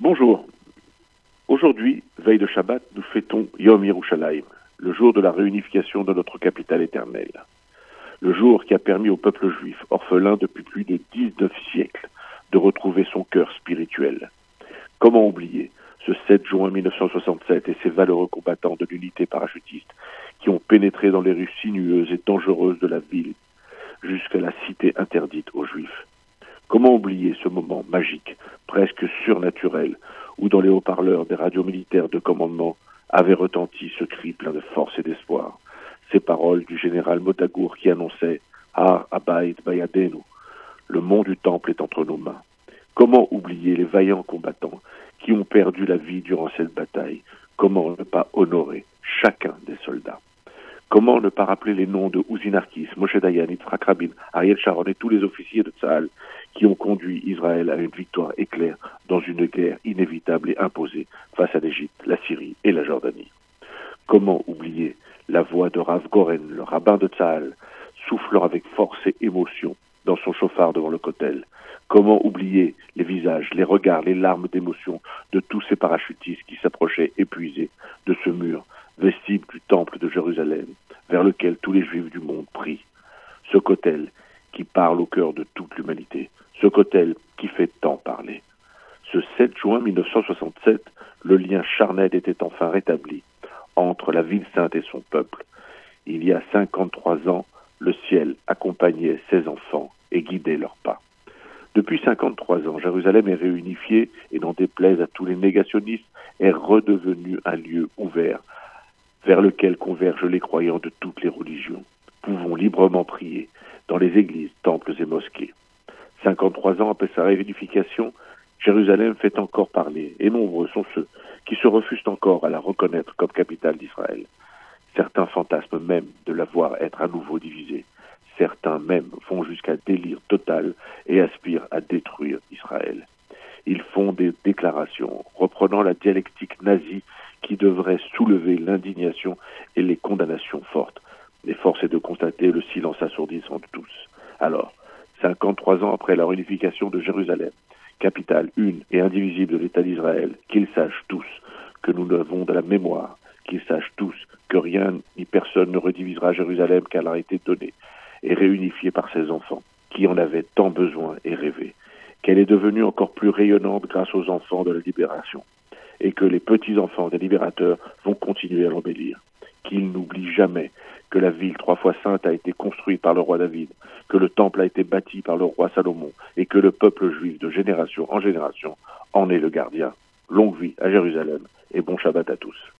Bonjour. Aujourd'hui, veille de Shabbat, nous fêtons Yom Yerushalayim, le jour de la réunification de notre capitale éternelle. Le jour qui a permis au peuple juif, orphelin depuis plus de 19 siècles, de retrouver son cœur spirituel. Comment oublier ce 7 juin 1967 et ces valeureux combattants de l'unité parachutiste qui ont pénétré dans les rues sinueuses et dangereuses de la ville jusqu'à la cité interdite aux Juifs? Comment oublier ce moment magique, presque surnaturel, où dans les haut-parleurs des radios militaires de commandement avait retenti ce cri plein de force et d'espoir, ces paroles du général Motagour qui annonçait Har Abayt Bayadenu, le mont du temple est entre nos mains. Comment oublier les vaillants combattants qui ont perdu la vie durant cette bataille? Comment ne pas honorer chacun des soldats? Comment ne pas rappeler les noms de Ouzinarkis, Moshe Dayan, Yitzhak Rabin, Ariel Sharon et tous les officiers de Tzahal qui ont conduit Israël à une victoire éclair dans une guerre inévitable et imposée face à l'Égypte, la Syrie et la Jordanie. Comment oublier la voix de Rav Goren, le rabbin de Tzahal, soufflant avec force et émotion dans son chauffard devant le cotel Comment oublier les visages, les regards, les larmes d'émotion de tous ces parachutistes qui s'approchaient épuisés de ce mur vestibule du temple de Jérusalem, vers lequel tous les juifs du monde prient. Ce cotel qui parle au cœur de toute l'humanité, ce cotel qui fait tant parler. Ce 7 juin 1967, le lien charnel était enfin rétabli entre la ville sainte et son peuple. Il y a 53 ans, le ciel accompagnait ses enfants et guidait leurs pas. Depuis 53 ans, Jérusalem est réunifiée et n'en déplaise à tous les négationnistes, est redevenu un lieu ouvert vers lequel convergent les croyants de toutes les religions. Pouvons librement prier dans les églises, temples et mosquées. 53 ans après sa réunification, Jérusalem fait encore parler, et nombreux sont ceux qui se refusent encore à la reconnaître comme capitale d'Israël. Certains fantasment même de la voir être à nouveau divisée. Certains même vont jusqu'à délire total et aspirent à détruire Israël. Ils font des déclarations reprenant la dialectique nazie qui devrait soulever l'indignation et les condamnations fortes. Mais force est de constater le silence assourdissant de tous. Alors, 53 ans après la réunification de Jérusalem, capitale une et indivisible de l'État d'Israël, qu'ils sachent tous que nous avons de la mémoire, qu'ils sachent tous que rien ni personne ne redivisera Jérusalem car elle a été donnée et réunifiée par ses enfants, qui en avaient tant besoin et rêvé, qu'elle est devenue encore plus rayonnante grâce aux enfants de la libération et que les petits-enfants des libérateurs vont continuer à l'embellir. Qu'ils n'oublient jamais que la ville trois fois sainte a été construite par le roi David, que le temple a été bâti par le roi Salomon, et que le peuple juif de génération en génération en est le gardien. Longue vie à Jérusalem et bon Shabbat à tous.